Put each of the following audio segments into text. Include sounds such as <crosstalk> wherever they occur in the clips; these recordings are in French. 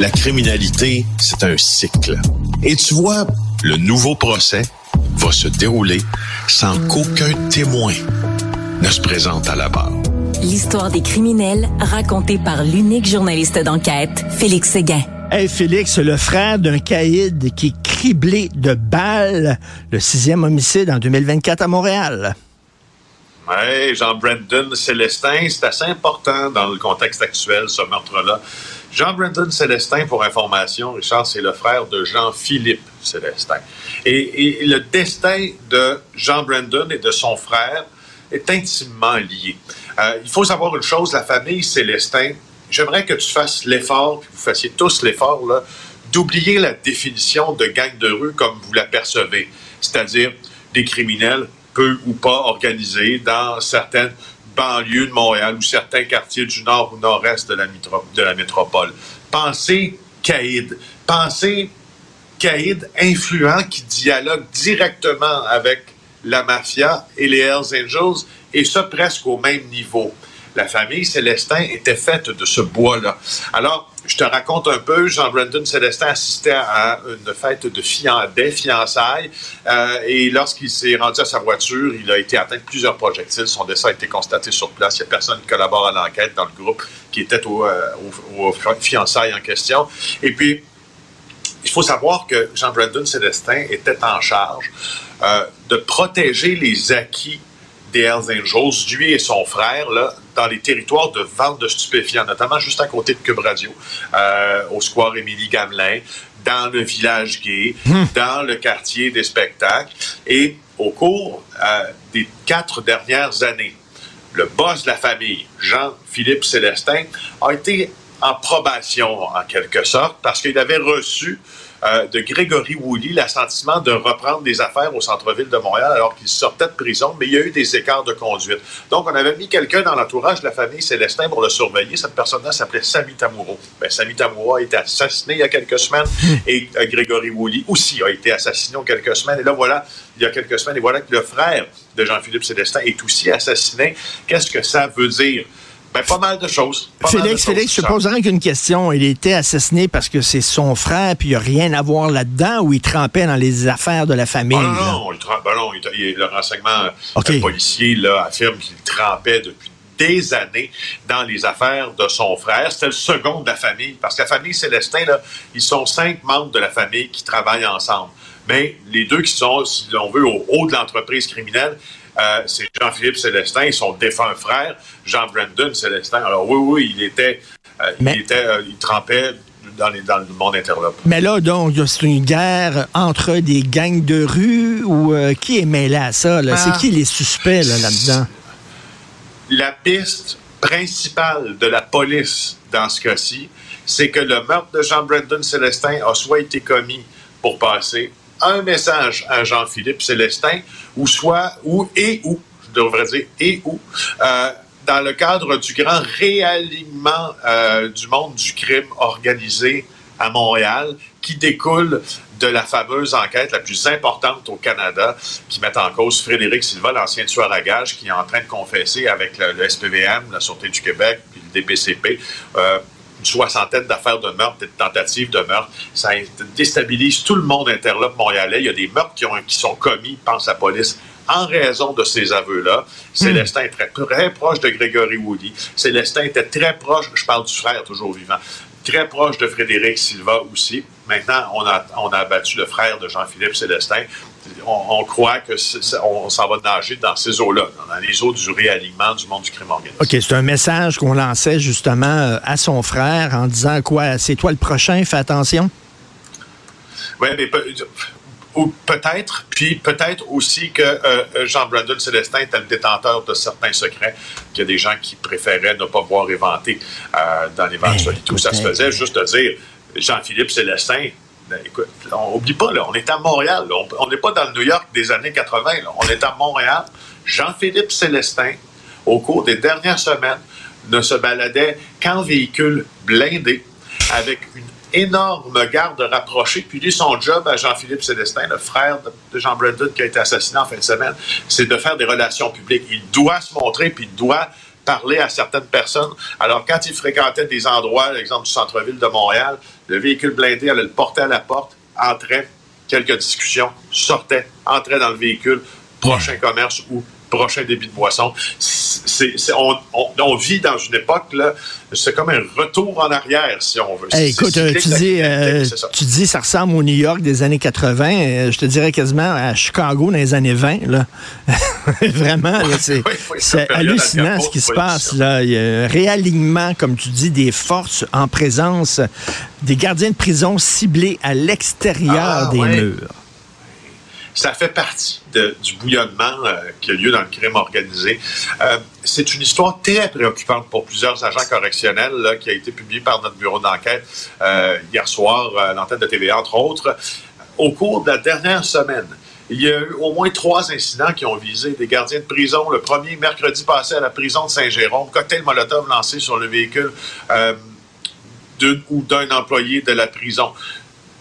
La criminalité, c'est un cycle. Et tu vois, le nouveau procès va se dérouler sans qu'aucun témoin ne se présente à la barre. L'histoire des criminels racontée par l'unique journaliste d'enquête, Félix Séguin. Hey Félix, le frère d'un caïd qui est criblé de balles, le sixième homicide en 2024 à Montréal. Oui, Jean Brandon Célestin, c'est assez important dans le contexte actuel, ce meurtre-là. Jean Brandon Célestin, pour information, Richard, c'est le frère de Jean-Philippe Célestin. Et, le destin de Jean Brandon et de son frère est intimement lié. Euh, il faut savoir une chose, la famille Célestin, j'aimerais que tu fasses l'effort, que vous fassiez tous l'effort, là, d'oublier la définition de gang de rue comme vous l'apercevez, c'est-à-dire des criminels peu ou pas organisés dans certaines banlieues de Montréal ou certains quartiers du nord ou nord-est de la, de la métropole. Pensez caïd. Pensez caïd influent qui dialogue directement avec la mafia et les Hells Angels, et ça presque au même niveau. La famille Célestin était faite de ce bois-là. Alors, je te raconte un peu, Jean-Brandon Célestin assistait à une fête de fiançailles euh, et lorsqu'il s'est rendu à sa voiture, il a été atteint de plusieurs projectiles. Son décès a été constaté sur place. Il n'y a personne qui collabore à l'enquête dans le groupe qui était au, euh, au, au fiançailles en question. Et puis, il faut savoir que Jean-Brandon Célestin était en charge euh, de protéger les acquis des Hells Angels, lui et son frère, là, dans les territoires de vente de stupéfiants, notamment juste à côté de Cube Radio, euh, au square Émilie Gamelin, dans le village gay, mmh. dans le quartier des spectacles. Et au cours euh, des quatre dernières années, le boss de la famille, Jean-Philippe Célestin, a été en probation, en quelque sorte, parce qu'il avait reçu euh, de Grégory Woolley l'assentiment de reprendre des affaires au centre-ville de Montréal alors qu'il sortait de prison, mais il y a eu des écarts de conduite. Donc, on avait mis quelqu'un dans l'entourage de la famille Célestin pour le surveiller. Cette personne-là s'appelait Samy Tamouro. Ben, Samy Tamouro a été assassiné il y a quelques semaines et euh, Grégory Woolley aussi a été assassiné il y a quelques semaines. Et là, voilà, il y a quelques semaines, et voilà que le frère de Jean-Philippe Célestin est aussi assassiné. Qu'est-ce que ça veut dire? Ben, pas mal de choses. Félix, de Félix, je te poserai qu'une question. Il était assassiné parce que c'est son frère, puis il n'y a rien à voir là-dedans, ou il trempait dans les affaires de la famille? Ah, non, non, il ben non il, le renseignement okay. policier là, affirme qu'il trempait depuis des années dans les affaires de son frère. C'était le second de la famille, parce que la famille Célestin, là, ils sont cinq membres de la famille qui travaillent ensemble. Mais les deux qui sont, si l'on veut, au haut de l'entreprise criminelle, euh, c'est Jean-Philippe Célestin et son défunt frère, Jean-Brandon Célestin. Alors oui, oui, il était, euh, Mais... il, était euh, il trempait dans, les, dans, le monde interlope. Mais là, donc, c'est une guerre entre des gangs de rue ou euh, qui est mêlé à ça? Là? Ah. C'est qui les suspects là, là-dedans? La piste principale de la police dans ce cas-ci, c'est que le meurtre de Jean-Brandon Célestin a soit été commis pour passer un message à Jean-Philippe Célestin, ou soit, ou et ou, je devrais dire et ou, euh, dans le cadre du grand réalignement euh, du monde du crime organisé à Montréal, qui découle de la fameuse enquête la plus importante au Canada, qui met en cause Frédéric Silva, l'ancien tueur à gages, qui est en train de confesser avec le, SPVM, la Sûreté du Québec, puis le DPCP, une soixantaine d'affaires de meurtre et de tentatives de meurtre. Ça déstabilise tout le monde interlope montréalais. Il y a des meurtres qui, ont, qui sont commis, pense la police, en raison de ces aveux-là. Célestin est très, très proche de Grégory Woody. Célestin était très proche, je parle du frère toujours vivant, très proche de Frédéric Silva aussi. Maintenant, on a, on a abattu le frère de Jean-Philippe Célestin. On, on, croit que on s'en va nager dans ces eaux-là, dans les eaux du réalignement du monde du crime organisé. OK, c'est un message qu'on lançait justement à son frère en disant quoi? C'est toi le prochain, fais attention? Oui, mais ou peut-être, puis peut-être aussi que euh, Jean Brandon Célestin était le détenteur de certains secrets, qu'il y a des gens qui préféraient ne pas voir éventer euh, dans l'éventualité où ça se faisait. Juste de dire, Jean-Philippe Célestin, ben, écoute, on oublie pas, là, on est à Montréal. on n'est pas dans le New York des années 80. on est à Montréal. Jean-Philippe Célestin, au cours des dernières semaines, ne se baladait qu'en véhicule blindé avec une énorme garde rapprochée. Puis lui, son job à Jean-Philippe Célestin, le frère de Jean Brandon qui a été assassiné en fin de semaine, c'est de faire des relations publiques. Il doit se montrer, puis il doit parler à certaines personnes. Alors, quand il fréquentait des endroits, l'exemple du centre-ville de Montréal, le véhicule blindé allait le porter à la porte, entrait, quelques discussions, sortait, entrait dans le véhicule, prochain commerce ou prochain débit de boisson. C'est, on, vit dans une époque, là, c'est comme un retour en arrière, si on veut. écoute, euh, tu, dis, euh, tu dis ça ressemble au New York des années 80. Euh, je te dirais quasiment à Chicago dans les années 20. Là. <laughs> Vraiment, c'est, hallucinant ce qui se passe. Là. Il y a un réalignement, comme tu dis, des forces en présence des gardiens de prison ciblés à l'extérieur ah, des murs ça fait partie du bouillonnement euh, qui a lieu dans le crime organisé. Euh, c'est une histoire très préoccupante pour plusieurs agents correctionnels qui a été publiée par notre bureau d'enquête euh, hier soir à l'antenne de TVA, entre autres. Au cours de la dernière semaine, il y a eu au moins trois incidents qui ont visé des gardiens de prison. Le premier, mercredi passé, à la prison de Saint-Jérôme, cocktail Molotov lancé sur le véhicule d'une ou d'un employé de la prison.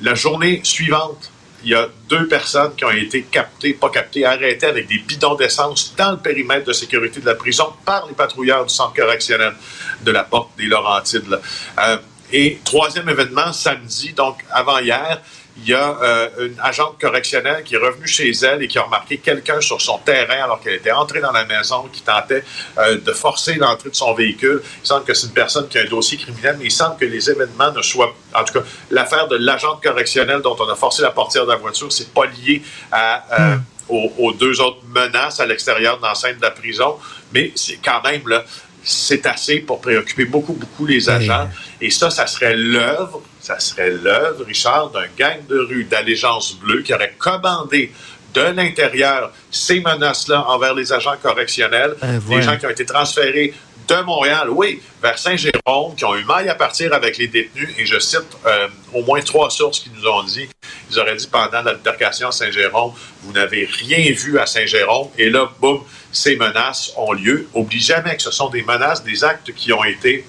La journée suivante, il y a deux personnes qui ont été captées, pas captées, arrêtées avec des bidons d'essence dans le périmètre de sécurité de la prison par les patrouilleurs du centre correctionnel de la Porte des Laurentides. Euh, et troisième événement, samedi, donc avant-hier, il y a euh, une agente correctionnelle qui est revenue chez elle et qui a remarqué quelqu'un sur son terrain alors qu'elle était entrée dans la maison, qui tentait euh, de forcer l'entrée de son véhicule. Il semble que c'est une personne qui a un dossier criminel, mais il semble que les événements ne soient... En tout cas, l'affaire de l'agente correctionnelle dont on a forcé la portière de la voiture, c'est pas lié à... Euh, hmm. aux, aux, deux autres menaces à l'extérieur de l'enceinte de la prison, mais c'est quand même là, c'est assez pour préoccuper beaucoup, beaucoup les agents. Et ça, ça serait l'œuvre, ça serait l'œuvre, Richard, d'un gang de rue d'allégeance bleue qui aurait commandé de l'intérieur ces menaces-là envers les agents correctionnels, ben, des gens qui ont été transférés de Montréal, oui, vers Saint-Jérôme, qui ont eu maille à partir avec les détenus. Et je cite euh, au moins trois sources qui nous ont dit, ils auraient dit pendant l'altercation à Saint-Jérôme, vous n'avez rien vu à Saint-Jérôme. Et là, boum, ces menaces ont lieu. Oublie jamais que ce sont des menaces, des actes qui ont été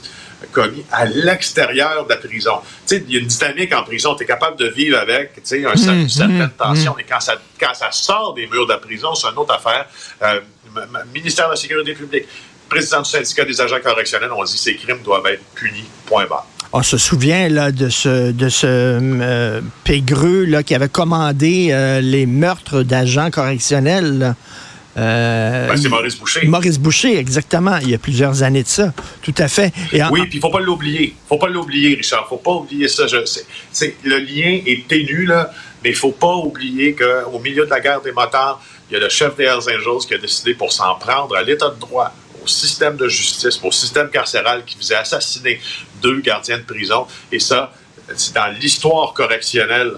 commis à l'extérieur de la prison. Tu sais, il y a une dynamique en prison. Tu es capable de vivre avec, tu sais, un, une mmh, certaine mmh, tension. Mmh. Et quand ça, quand ça sort des murs de la prison, c'est une autre affaire. Euh, ministère de la Sécurité publique, président du syndicat des agents correctionnels, on dit que ces crimes doivent être punis, point barre. On se souvient là, de ce, de ce euh, pégreux là, qui avait commandé euh, les meurtres d'agents correctionnels. Euh, ben, c'est Maurice Boucher. Maurice Boucher, exactement. Il y a plusieurs années de ça. Tout à fait. Et oui, puis il ne faut pas l'oublier. faut pas l'oublier, Richard. Il ne faut pas oublier ça. Je, le lien est ténu, là, mais il ne faut pas oublier qu'au milieu de la guerre des motards, il y a le chef des Hells Angels qui a décidé pour s'en prendre à l'état de droit, au système de justice, au système carcéral qui faisait assassiner deux gardiens de prison. Et ça, c'est dans l'histoire correctionnelle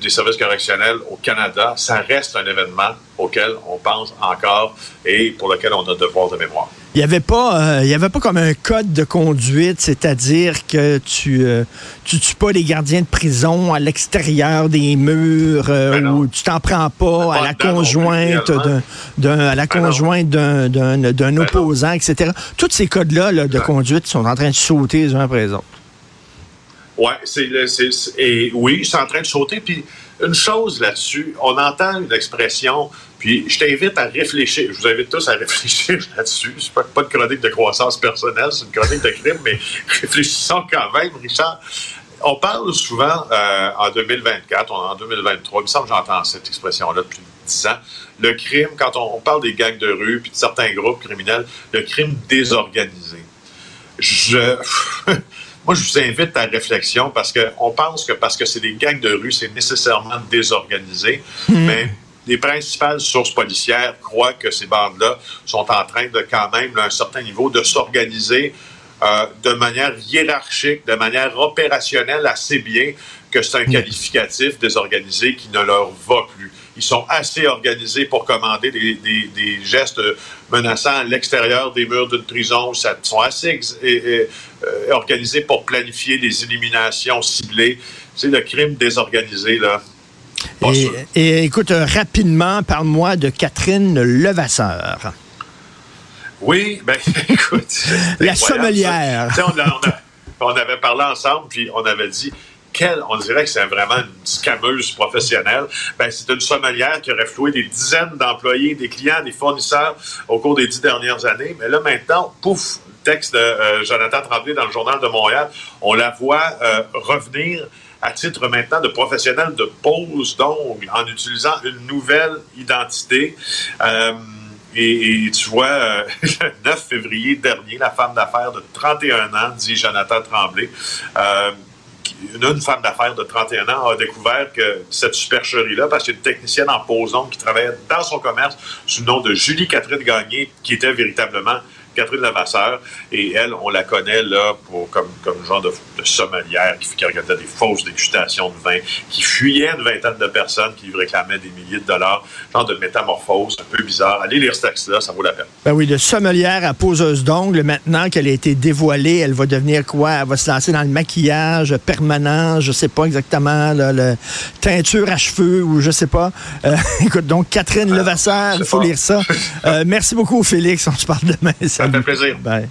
des services correctionnels au Canada, ça reste un événement auquel on pense encore et pour lequel on a devoir de mémoire. Il n'y avait pas, euh, y avait pas comme un code de conduite, c'est-à-dire que tu, euh, tu tues pas les gardiens de prison à l'extérieur des murs euh, ben ou tu t'en prends pas, à la conjointe d'un, à la ben conjointe d'un, ben opposant, etc. Tous ces codes-là de conduite sont en train de sauter les uns après les autres. Ouais, c'est, et oui, c'est en train de sauter. Puis une chose là-dessus, on entend une expression, puis je t'invite à réfléchir. Je vous invite tous à <laughs> réfléchir là-dessus. C'est pas, pas de chronique de croissance personnelle, c'est une chronique de crime, mais <laughs> réfléchissons quand même, Richard. On parle souvent euh, en 2024, en 2023, il me semble que j'entends cette expression-là depuis 10 ans. Le crime, quand on, on parle des gangs de rue puis de certains groupes criminels, le crime désorganisé. Je. <laughs> Moi, je vous invite à la réflexion parce qu'on pense que parce que c'est des gangs de rue, c'est nécessairement désorganisé. Hmm. Mais les principales sources policières croient que ces bandes-là sont en train de quand même, à un certain niveau, de s'organiser euh, de manière hiérarchique, de manière opérationnelle assez bien. que c'est un qualificatif désorganisé qui ne leur va plus. Ils sont assez organisés pour commander des, des, gestes menaçants à l'extérieur des murs d'une prison. Ils sont assez euh, organisés pour planifier des éliminations ciblées. C'est le crime désorganisé, là. Et, écoute, euh, rapidement, parle-moi de Catherine Levasseur. Oui, ben <laughs> écoute. La sommelière. On, on, avait parlé ensemble, puis on avait dit on dirait que c'est vraiment une scameuse professionnelle. Ben, c'est une sommelière qui aurait floué des dizaines d'employés, des clients, des fournisseurs au cours des dix dernières années. Mais là, maintenant, pouf, texte de euh, Jonathan Tremblay dans le Journal de Montréal, on la voit euh, revenir à titre maintenant de professionnel de pose d'ongles en utilisant une nouvelle identité. Euh, et, tu vois, <laughs> le 9 février dernier, la femme d'affaires de 31 ans, dit Jonathan Tremblay, une, femme d'affaires de 31 ans a découvert que cette supercherie-là, parce qu'il y a une technicienne en posant qui travaillait dans son commerce sous le nom de Julie Catherine Gagné, qui était véritablement Catherine Lavasseur. Et elle, on la connaît là pour, comme, comme genre de, sommelière qui, qui regardait des fausses dégustations de vin, qui fuyait une vingtaine de personnes qui lui réclamaient des milliers de dollars, genre de métamorphose un peu bizarre. Allez lire ce texte-là, ça vaut la peine. Ben oui, de sommelière à poseuse d'ongles, maintenant qu'elle a été dévoilée, elle va devenir quoi? Elle va se lancer dans le maquillage permanent, je sais pas exactement, le teinture à cheveux ou je sais pas. Euh, <laughs> écoute, donc Catherine Levasseur, il faut lire ça. <laughs> Euh, merci beaucoup, Félix. On se parle demain. <laughs> Ça fait plaisir. Bye.